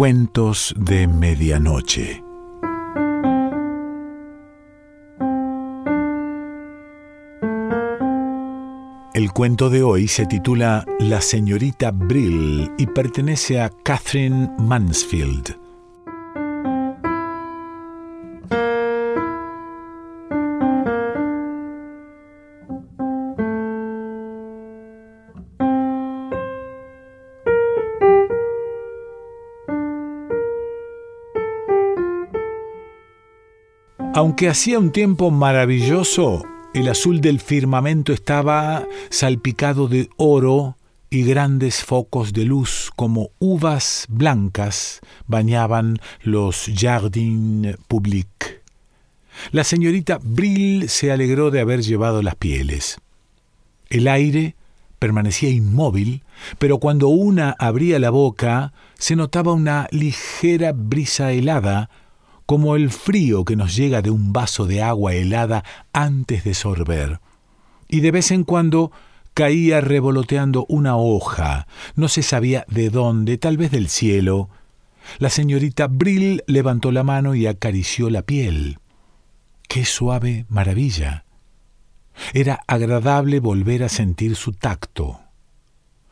Cuentos de Medianoche. El cuento de hoy se titula La señorita Brill y pertenece a Catherine Mansfield. Aunque hacía un tiempo maravilloso, el azul del firmamento estaba salpicado de oro y grandes focos de luz como uvas blancas bañaban los Jardins Publics. La señorita Brill se alegró de haber llevado las pieles. El aire permanecía inmóvil, pero cuando una abría la boca se notaba una ligera brisa helada como el frío que nos llega de un vaso de agua helada antes de sorber. Y de vez en cuando caía revoloteando una hoja, no se sabía de dónde, tal vez del cielo. La señorita Brill levantó la mano y acarició la piel. ¡Qué suave maravilla! Era agradable volver a sentir su tacto.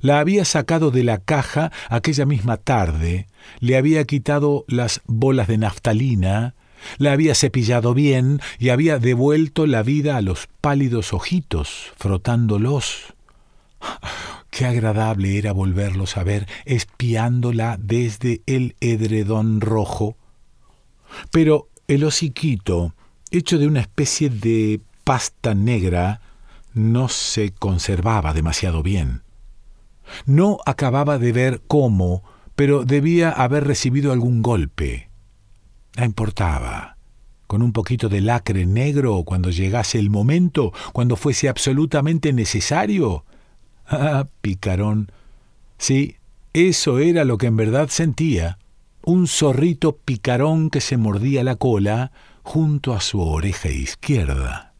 La había sacado de la caja aquella misma tarde, le había quitado las bolas de naftalina, la había cepillado bien y había devuelto la vida a los pálidos ojitos, frotándolos. Qué agradable era volverlos a ver espiándola desde el edredón rojo. Pero el hociquito, hecho de una especie de pasta negra, no se conservaba demasiado bien. No acababa de ver cómo, pero debía haber recibido algún golpe. No importaba. Con un poquito de lacre negro cuando llegase el momento, cuando fuese absolutamente necesario. Ah, picarón. Sí, eso era lo que en verdad sentía. Un zorrito picarón que se mordía la cola junto a su oreja izquierda.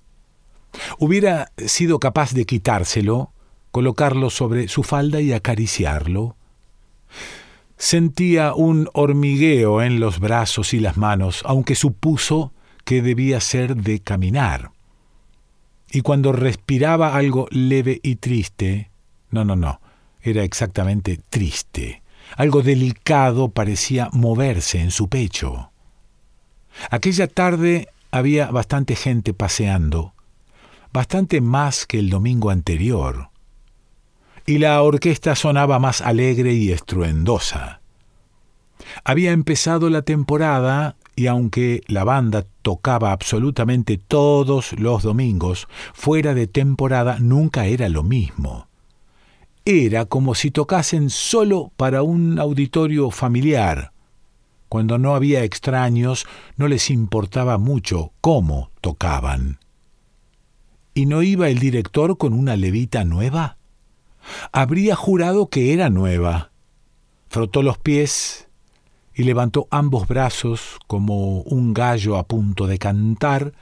Hubiera sido capaz de quitárselo, colocarlo sobre su falda y acariciarlo. Sentía un hormigueo en los brazos y las manos, aunque supuso que debía ser de caminar. Y cuando respiraba algo leve y triste, no, no, no, era exactamente triste, algo delicado parecía moverse en su pecho. Aquella tarde había bastante gente paseando, bastante más que el domingo anterior y la orquesta sonaba más alegre y estruendosa. Había empezado la temporada y aunque la banda tocaba absolutamente todos los domingos, fuera de temporada nunca era lo mismo. Era como si tocasen solo para un auditorio familiar. Cuando no había extraños, no les importaba mucho cómo tocaban. ¿Y no iba el director con una levita nueva? Habría jurado que era nueva. Frotó los pies y levantó ambos brazos como un gallo a punto de cantar,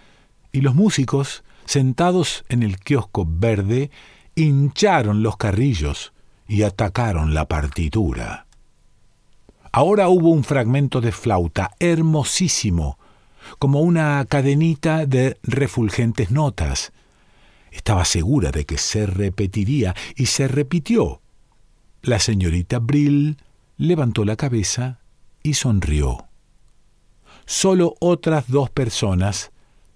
y los músicos, sentados en el kiosco verde, hincharon los carrillos y atacaron la partitura. Ahora hubo un fragmento de flauta hermosísimo, como una cadenita de refulgentes notas, estaba segura de que se repetiría y se repitió. La señorita Brill levantó la cabeza y sonrió. Solo otras dos personas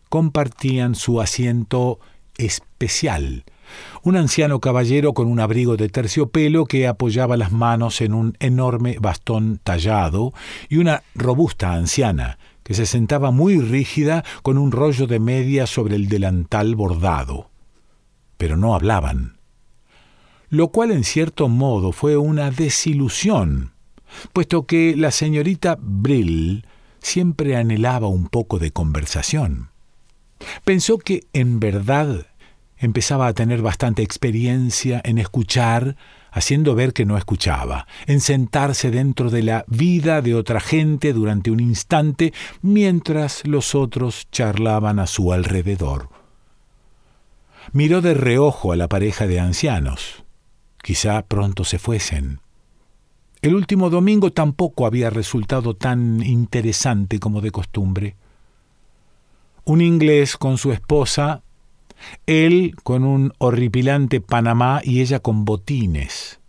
compartían su asiento especial. Un anciano caballero con un abrigo de terciopelo que apoyaba las manos en un enorme bastón tallado y una robusta anciana que se sentaba muy rígida con un rollo de media sobre el delantal bordado pero no hablaban. Lo cual en cierto modo fue una desilusión, puesto que la señorita Brill siempre anhelaba un poco de conversación. Pensó que en verdad empezaba a tener bastante experiencia en escuchar, haciendo ver que no escuchaba, en sentarse dentro de la vida de otra gente durante un instante mientras los otros charlaban a su alrededor. Miró de reojo a la pareja de ancianos. Quizá pronto se fuesen. El último domingo tampoco había resultado tan interesante como de costumbre. Un inglés con su esposa, él con un horripilante Panamá y ella con botines.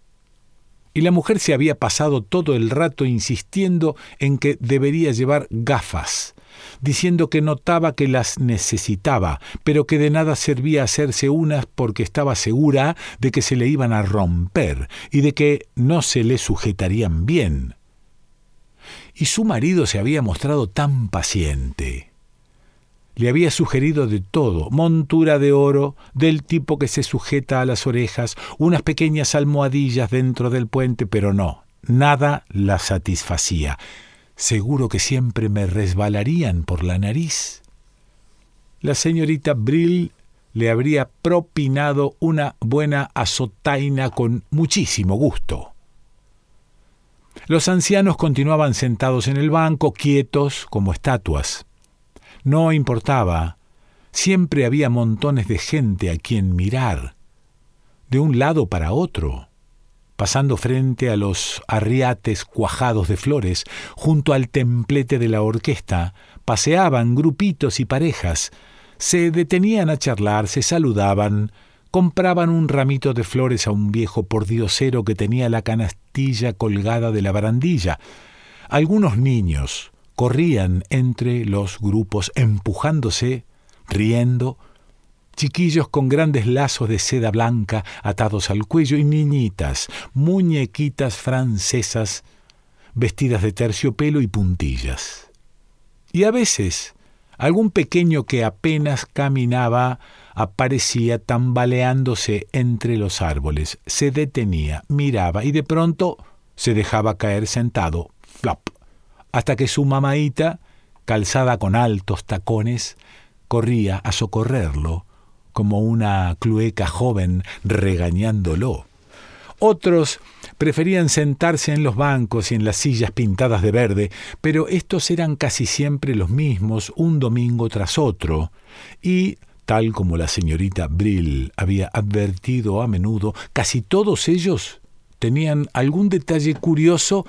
Y la mujer se había pasado todo el rato insistiendo en que debería llevar gafas, diciendo que notaba que las necesitaba, pero que de nada servía hacerse unas porque estaba segura de que se le iban a romper y de que no se le sujetarían bien. Y su marido se había mostrado tan paciente. Le había sugerido de todo, montura de oro, del tipo que se sujeta a las orejas, unas pequeñas almohadillas dentro del puente, pero no, nada la satisfacía seguro que siempre me resbalarían por la nariz. La señorita Brill le habría propinado una buena azotaina con muchísimo gusto. Los ancianos continuaban sentados en el banco, quietos como estatuas. No importaba, siempre había montones de gente a quien mirar, de un lado para otro pasando frente a los arriates cuajados de flores, junto al templete de la orquesta, paseaban grupitos y parejas, se detenían a charlar, se saludaban, compraban un ramito de flores a un viejo pordiosero que tenía la canastilla colgada de la barandilla. Algunos niños corrían entre los grupos empujándose, riendo, chiquillos con grandes lazos de seda blanca atados al cuello y niñitas, muñequitas francesas vestidas de terciopelo y puntillas. Y a veces algún pequeño que apenas caminaba aparecía tambaleándose entre los árboles, se detenía, miraba y de pronto se dejaba caer sentado, flop, hasta que su mamaita, calzada con altos tacones, corría a socorrerlo, como una clueca joven regañándolo. Otros preferían sentarse en los bancos y en las sillas pintadas de verde, pero estos eran casi siempre los mismos un domingo tras otro, y, tal como la señorita Brill había advertido a menudo, casi todos ellos tenían algún detalle curioso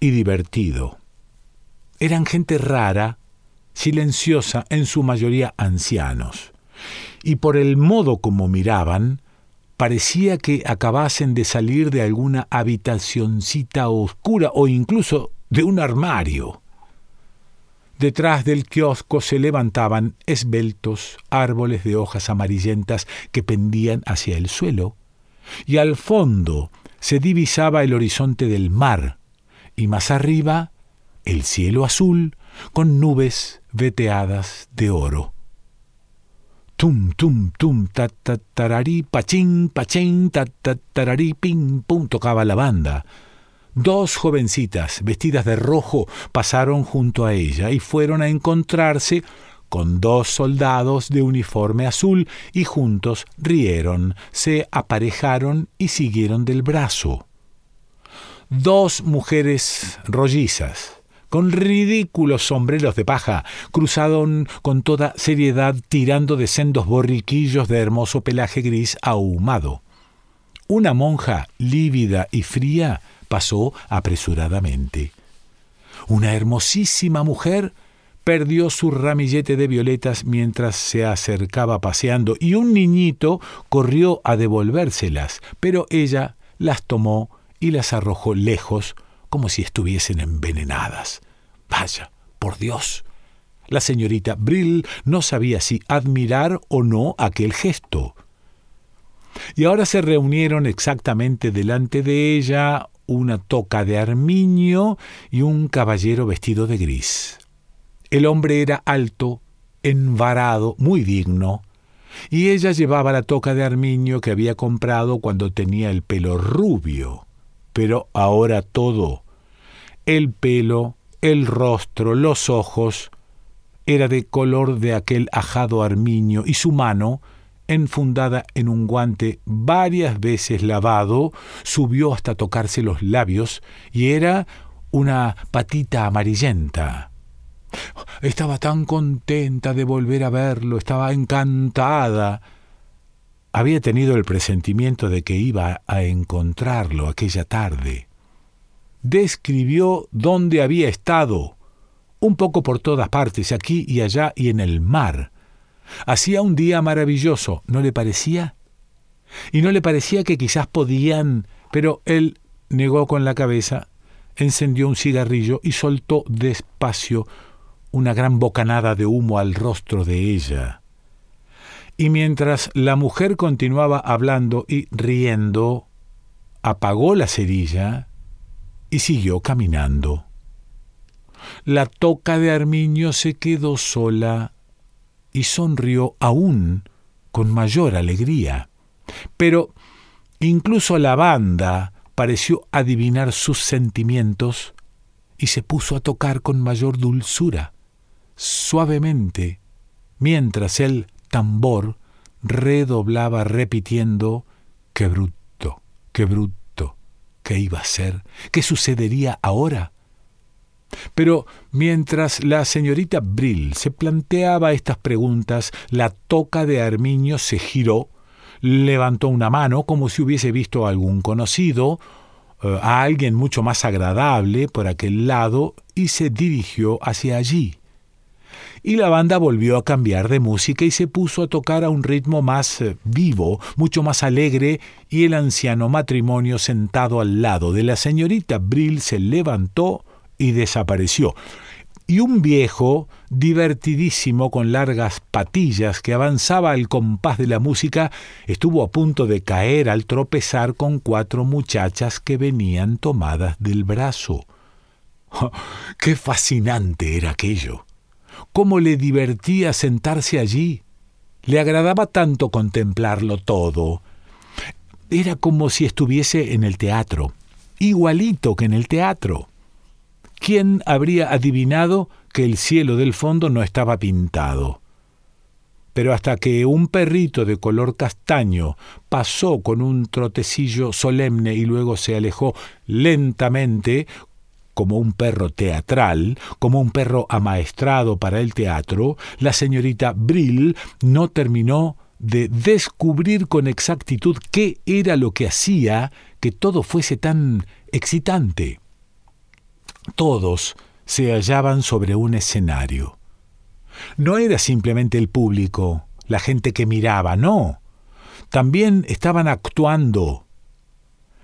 y divertido. Eran gente rara, silenciosa, en su mayoría ancianos y por el modo como miraban, parecía que acabasen de salir de alguna habitacioncita oscura o incluso de un armario. Detrás del kiosco se levantaban esbeltos árboles de hojas amarillentas que pendían hacia el suelo, y al fondo se divisaba el horizonte del mar, y más arriba el cielo azul con nubes veteadas de oro. Tum, tum, tum, ta, ta, tararí, pachín, pachín, ta, ta, tararí, pim, pum, tocaba la banda. Dos jovencitas vestidas de rojo pasaron junto a ella y fueron a encontrarse con dos soldados de uniforme azul y juntos rieron, se aparejaron y siguieron del brazo. Dos mujeres rollizas, con ridículos sombreros de paja, cruzaron con toda seriedad tirando de sendos borriquillos de hermoso pelaje gris ahumado. Una monja lívida y fría pasó apresuradamente. Una hermosísima mujer perdió su ramillete de violetas mientras se acercaba paseando y un niñito corrió a devolvérselas, pero ella las tomó y las arrojó lejos como si estuviesen envenenadas. Vaya, por Dios. La señorita Brill no sabía si admirar o no aquel gesto. Y ahora se reunieron exactamente delante de ella una toca de armiño y un caballero vestido de gris. El hombre era alto, envarado, muy digno, y ella llevaba la toca de armiño que había comprado cuando tenía el pelo rubio pero ahora todo, el pelo, el rostro, los ojos, era de color de aquel ajado armiño y su mano, enfundada en un guante varias veces lavado, subió hasta tocarse los labios y era una patita amarillenta. Estaba tan contenta de volver a verlo, estaba encantada. Había tenido el presentimiento de que iba a encontrarlo aquella tarde. describió dónde había estado, un poco por todas partes, aquí y allá y en el mar. Hacía un día maravilloso, ¿no le parecía? Y no le parecía que quizás podían, pero él negó con la cabeza, encendió un cigarrillo y soltó despacio una gran bocanada de humo al rostro de ella. Y mientras la mujer continuaba hablando y riendo, apagó la cerilla y siguió caminando. La toca de Armiño se quedó sola y sonrió aún con mayor alegría. Pero incluso la banda pareció adivinar sus sentimientos y se puso a tocar con mayor dulzura, suavemente, mientras el tambor redoblaba repitiendo qué bruto, qué bruto, qué iba a ser, qué sucedería ahora. Pero mientras la señorita Brill se planteaba estas preguntas, la toca de Armiño se giró, levantó una mano como si hubiese visto a algún conocido, eh, a alguien mucho más agradable por aquel lado, y se dirigió hacia allí. Y la banda volvió a cambiar de música y se puso a tocar a un ritmo más eh, vivo, mucho más alegre, y el anciano matrimonio sentado al lado de la señorita Brill se levantó y desapareció. Y un viejo, divertidísimo con largas patillas que avanzaba al compás de la música, estuvo a punto de caer al tropezar con cuatro muchachas que venían tomadas del brazo. ¡Qué fascinante era aquello! ¿Cómo le divertía sentarse allí? Le agradaba tanto contemplarlo todo. Era como si estuviese en el teatro, igualito que en el teatro. ¿Quién habría adivinado que el cielo del fondo no estaba pintado? Pero hasta que un perrito de color castaño pasó con un trotecillo solemne y luego se alejó lentamente, como un perro teatral, como un perro amaestrado para el teatro, la señorita Brill no terminó de descubrir con exactitud qué era lo que hacía que todo fuese tan excitante. Todos se hallaban sobre un escenario. No era simplemente el público, la gente que miraba, no. También estaban actuando.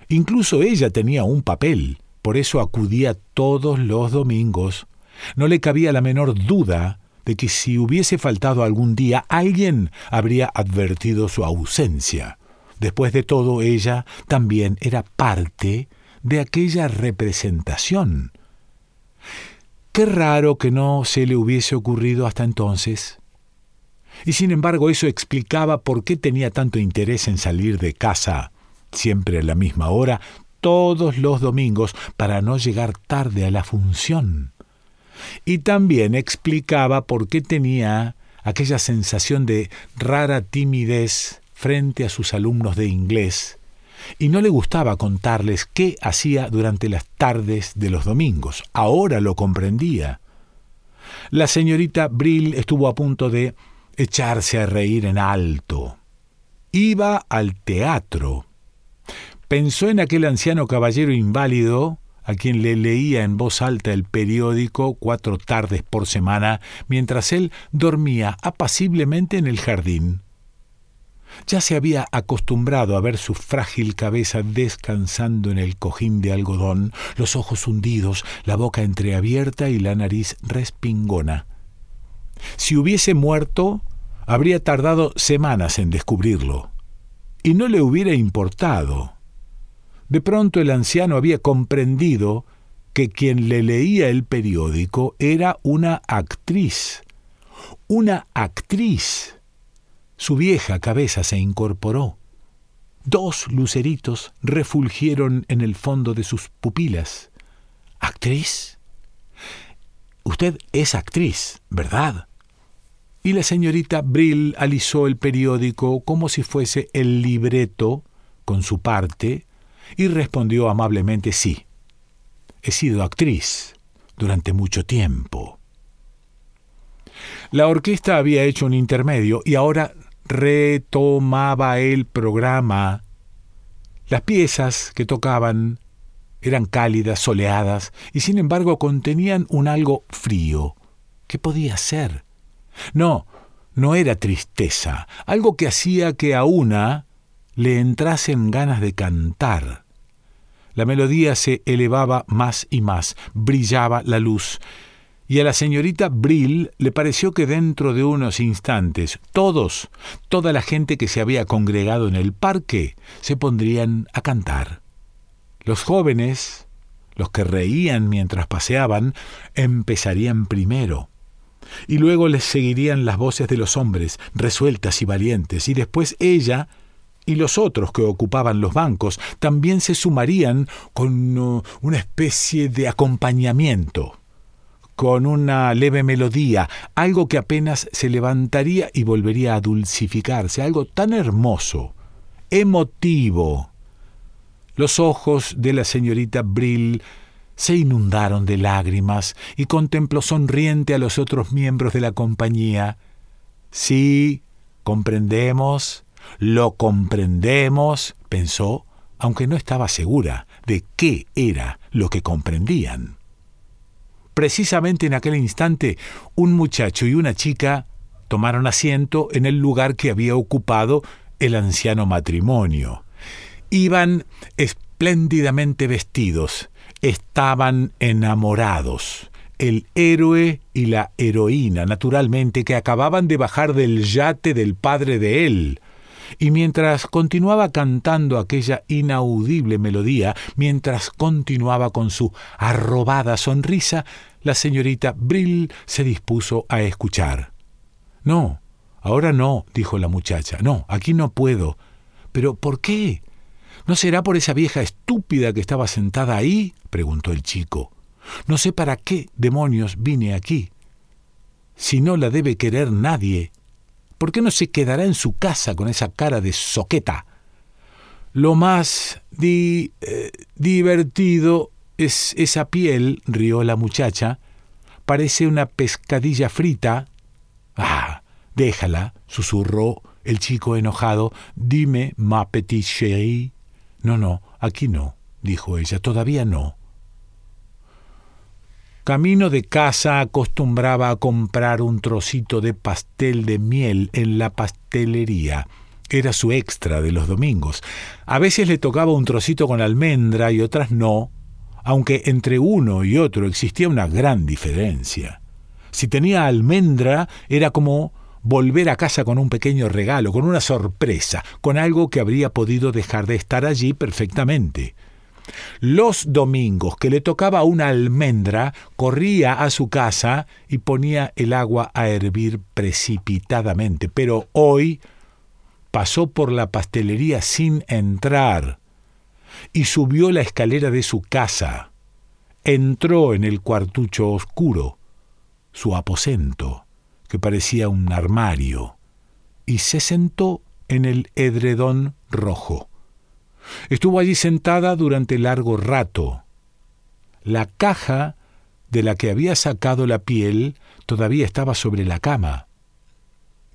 Incluso ella tenía un papel, por eso acudía todos los domingos. No le cabía la menor duda de que si hubiese faltado algún día alguien habría advertido su ausencia. Después de todo, ella también era parte de aquella representación. Qué raro que no se le hubiese ocurrido hasta entonces. Y sin embargo eso explicaba por qué tenía tanto interés en salir de casa, siempre a la misma hora, todos los domingos, para no llegar tarde a la función. Y también explicaba por qué tenía aquella sensación de rara timidez frente a sus alumnos de inglés, y no le gustaba contarles qué hacía durante las tardes de los domingos. Ahora lo comprendía. La señorita Brill estuvo a punto de echarse a reír en alto. Iba al teatro. Pensó en aquel anciano caballero inválido a quien le leía en voz alta el periódico cuatro tardes por semana mientras él dormía apaciblemente en el jardín. Ya se había acostumbrado a ver su frágil cabeza descansando en el cojín de algodón, los ojos hundidos, la boca entreabierta y la nariz respingona. Si hubiese muerto, habría tardado semanas en descubrirlo. Y no le hubiera importado. De pronto el anciano había comprendido que quien le leía el periódico era una actriz. Una actriz su vieja cabeza se incorporó. Dos luceritos refulgieron en el fondo de sus pupilas. ¿Actriz? Usted es actriz, ¿verdad? Y la señorita Brill alisó el periódico como si fuese el libreto con su parte y respondió amablemente sí. He sido actriz durante mucho tiempo. La orquesta había hecho un intermedio y ahora retomaba el programa. Las piezas que tocaban Eran cálidas, soleadas, y sin embargo contenían un algo frío. ¿Qué podía ser? No, no era tristeza, algo que hacía que a una le entrasen ganas de cantar. La melodía se elevaba más y más, brillaba la luz, y a la señorita Brill le pareció que dentro de unos instantes todos, toda la gente que se había congregado en el parque, se pondrían a cantar. Los jóvenes, los que reían mientras paseaban, empezarían primero. Y luego les seguirían las voces de los hombres, resueltas y valientes, y después ella y los otros que ocupaban los bancos también se sumarían con uh, una especie de acompañamiento con una leve melodía, algo que apenas se levantaría y volvería a dulcificarse, algo tan hermoso, emotivo. Los ojos de la señorita Brill se inundaron de lágrimas y contempló sonriente a los otros miembros de la compañía. Sí, comprendemos, lo comprendemos, pensó, aunque no estaba segura de qué era lo que comprendían. Precisamente en aquel instante, un muchacho y una chica tomaron asiento en el lugar que había ocupado el anciano matrimonio. Iban espléndidamente vestidos, estaban enamorados. El héroe y la heroína, naturalmente, que acababan de bajar del yate del padre de él, y mientras continuaba cantando aquella inaudible melodía, mientras continuaba con su arrobada sonrisa, la señorita Brill se dispuso a escuchar. No, ahora no, dijo la muchacha. No, aquí no puedo. Pero ¿por qué? ¿No será por esa vieja estúpida que estaba sentada ahí? preguntó el chico. No sé para qué demonios vine aquí. Si no la debe querer nadie, ¿Por qué no se quedará en su casa con esa cara de soqueta? Lo más di, eh, divertido es esa piel, rió la muchacha. Parece una pescadilla frita. Ah, déjala, susurró el chico enojado. Dime, ma petite chérie. No, no, aquí no, dijo ella, todavía no. Camino de casa acostumbraba a comprar un trocito de pastel de miel en la pastelería. Era su extra de los domingos. A veces le tocaba un trocito con almendra y otras no, aunque entre uno y otro existía una gran diferencia. Si tenía almendra era como volver a casa con un pequeño regalo, con una sorpresa, con algo que habría podido dejar de estar allí perfectamente. Los domingos que le tocaba una almendra, corría a su casa y ponía el agua a hervir precipitadamente, pero hoy pasó por la pastelería sin entrar y subió la escalera de su casa. Entró en el cuartucho oscuro, su aposento, que parecía un armario, y se sentó en el edredón rojo. Estuvo allí sentada durante largo rato. La caja de la que había sacado la piel todavía estaba sobre la cama.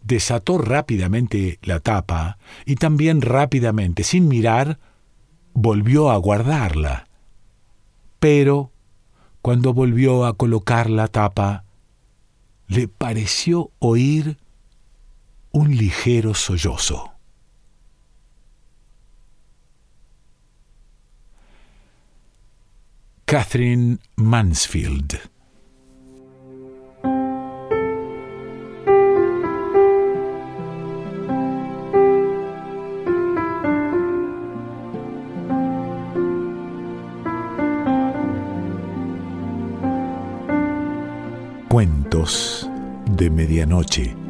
Desató rápidamente la tapa y también rápidamente, sin mirar, volvió a guardarla. Pero, cuando volvió a colocar la tapa, le pareció oír un ligero sollozo. Catherine Mansfield. Cuentos de Medianoche.